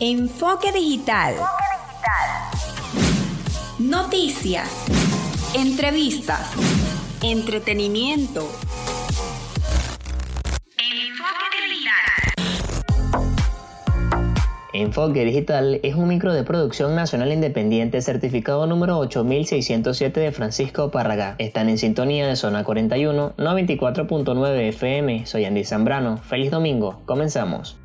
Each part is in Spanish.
Enfoque digital. Noticias. Entrevistas. Entretenimiento. Enfoque Digital es un micro de producción nacional independiente certificado número 8607 de Francisco Párraga. Están en sintonía de zona 41, 94.9 FM. Soy Andy Zambrano. Feliz domingo. Comenzamos.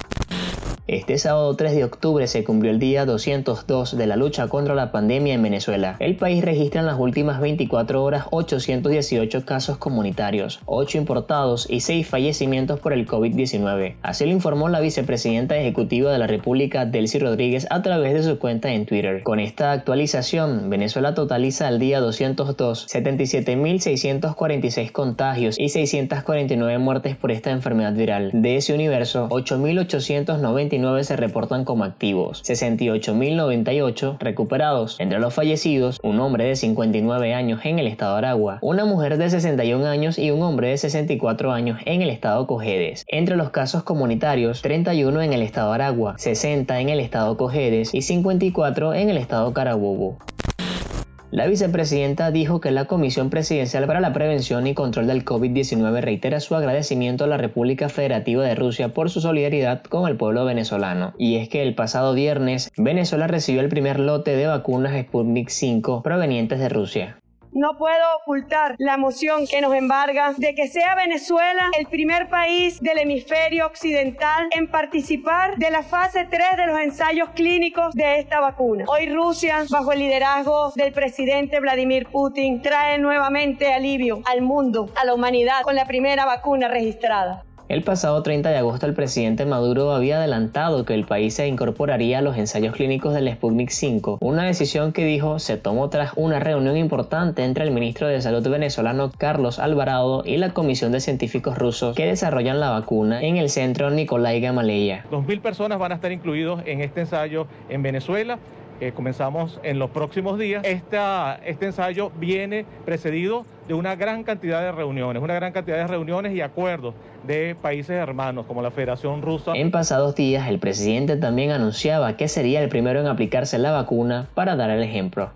Este sábado 3 de octubre se cumplió el día 202 de la lucha contra la pandemia en Venezuela. El país registra en las últimas 24 horas 818 casos comunitarios, 8 importados y 6 fallecimientos por el COVID-19. Así lo informó la vicepresidenta ejecutiva de la República, Delcy Rodríguez, a través de su cuenta en Twitter. Con esta actualización, Venezuela totaliza al día 202 77.646 contagios y 649 muertes por esta enfermedad viral. De ese universo, 8.890 se reportan como activos, 68.098 recuperados. Entre los fallecidos, un hombre de 59 años en el estado Aragua, una mujer de 61 años y un hombre de 64 años en el estado Cojedes. Entre los casos comunitarios, 31 en el estado Aragua, 60 en el estado Cojedes y 54 en el estado Carabobo. La vicepresidenta dijo que la Comisión Presidencial para la Prevención y Control del COVID-19 reitera su agradecimiento a la República Federativa de Rusia por su solidaridad con el pueblo venezolano. Y es que el pasado viernes, Venezuela recibió el primer lote de vacunas Sputnik 5 provenientes de Rusia. No puedo ocultar la emoción que nos embarga de que sea Venezuela el primer país del hemisferio occidental en participar de la fase 3 de los ensayos clínicos de esta vacuna. Hoy Rusia, bajo el liderazgo del presidente Vladimir Putin, trae nuevamente alivio al mundo, a la humanidad, con la primera vacuna registrada. El pasado 30 de agosto el presidente Maduro había adelantado que el país se incorporaría a los ensayos clínicos del Sputnik 5, una decisión que dijo se tomó tras una reunión importante entre el ministro de Salud venezolano Carlos Alvarado y la comisión de científicos rusos que desarrollan la vacuna en el centro Nikolai Gamaleya. 2.000 personas van a estar incluidos en este ensayo en Venezuela comenzamos en los próximos días. este ensayo viene precedido de una gran cantidad de reuniones, una gran cantidad de reuniones y acuerdos de países hermanos como la Federación Rusa. En pasados días, el presidente también anunciaba que sería el primero en aplicarse la vacuna para dar el ejemplo.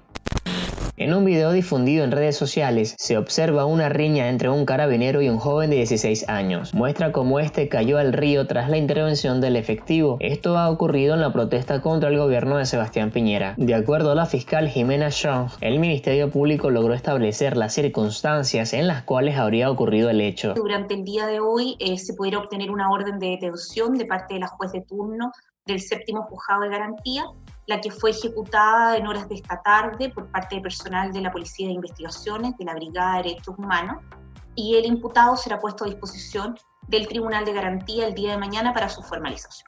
En un video difundido en redes sociales se observa una riña entre un carabinero y un joven de 16 años. Muestra cómo este cayó al río tras la intervención del efectivo. Esto ha ocurrido en la protesta contra el gobierno de Sebastián Piñera. De acuerdo a la fiscal Jimena Strong, el Ministerio Público logró establecer las circunstancias en las cuales habría ocurrido el hecho. Durante el día de hoy eh, se pudiera obtener una orden de detención de parte de la juez de turno del séptimo juzgado de garantía la que fue ejecutada en horas de esta tarde por parte de personal de la Policía de Investigaciones de la Brigada de Derechos Humanos y el imputado será puesto a disposición del Tribunal de Garantía el día de mañana para su formalización.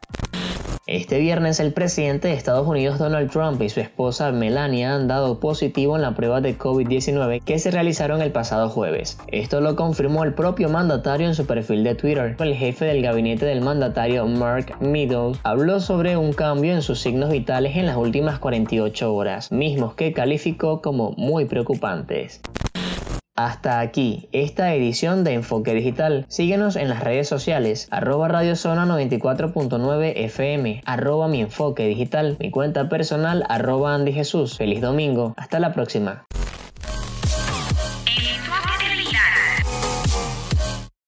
Este viernes el presidente de Estados Unidos Donald Trump y su esposa Melania han dado positivo en la prueba de COVID-19 que se realizaron el pasado jueves. Esto lo confirmó el propio mandatario en su perfil de Twitter. El jefe del gabinete del mandatario Mark Meadows habló sobre un cambio en sus signos vitales en las últimas 48 horas, mismos que calificó como muy preocupantes. Hasta aquí esta edición de Enfoque Digital. Síguenos en las redes sociales, arroba radiozona 94.9 FM, arroba mi enfoque digital, mi cuenta personal, arroba Andy Jesús. Feliz domingo, hasta la próxima.